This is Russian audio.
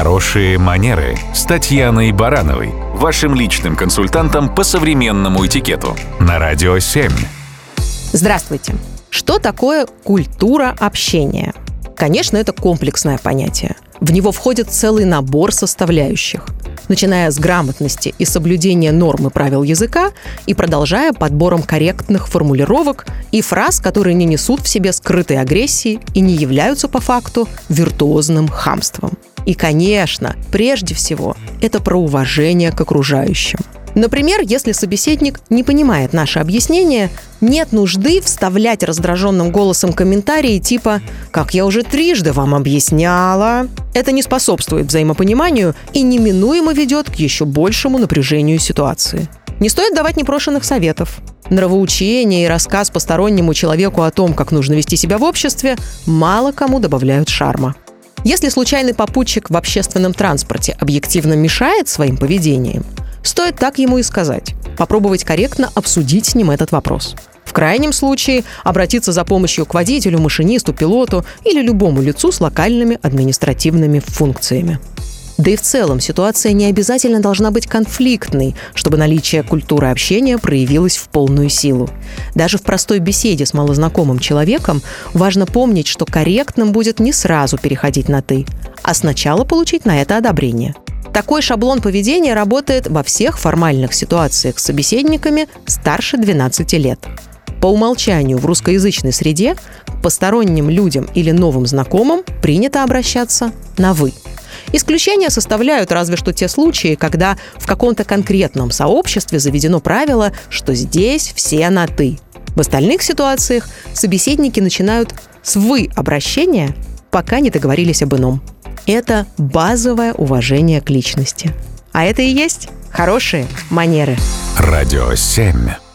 Хорошие манеры с Татьяной Барановой, вашим личным консультантом по современному этикету на Радио 7. Здравствуйте. Что такое культура общения? Конечно, это комплексное понятие. В него входит целый набор составляющих начиная с грамотности и соблюдения норм и правил языка и продолжая подбором корректных формулировок и фраз, которые не несут в себе скрытой агрессии и не являются по факту виртуозным хамством. И, конечно, прежде всего, это про уважение к окружающим – Например, если собеседник не понимает наше объяснение, нет нужды вставлять раздраженным голосом комментарии типа «Как я уже трижды вам объясняла». Это не способствует взаимопониманию и неминуемо ведет к еще большему напряжению ситуации. Не стоит давать непрошенных советов. Нравоучение и рассказ постороннему человеку о том, как нужно вести себя в обществе, мало кому добавляют шарма. Если случайный попутчик в общественном транспорте объективно мешает своим поведением – Стоит так ему и сказать. Попробовать корректно обсудить с ним этот вопрос. В крайнем случае обратиться за помощью к водителю, машинисту, пилоту или любому лицу с локальными административными функциями. Да и в целом ситуация не обязательно должна быть конфликтной, чтобы наличие культуры общения проявилось в полную силу. Даже в простой беседе с малознакомым человеком важно помнить, что корректным будет не сразу переходить на «ты», а сначала получить на это одобрение – такой шаблон поведения работает во всех формальных ситуациях с собеседниками старше 12 лет. По умолчанию в русскоязычной среде к посторонним людям или новым знакомым принято обращаться на «вы». Исключения составляют разве что те случаи, когда в каком-то конкретном сообществе заведено правило, что здесь все на «ты». В остальных ситуациях собеседники начинают с «вы» обращения, пока не договорились об ином это базовое уважение к личности. А это и есть хорошие манеры. Радио 7.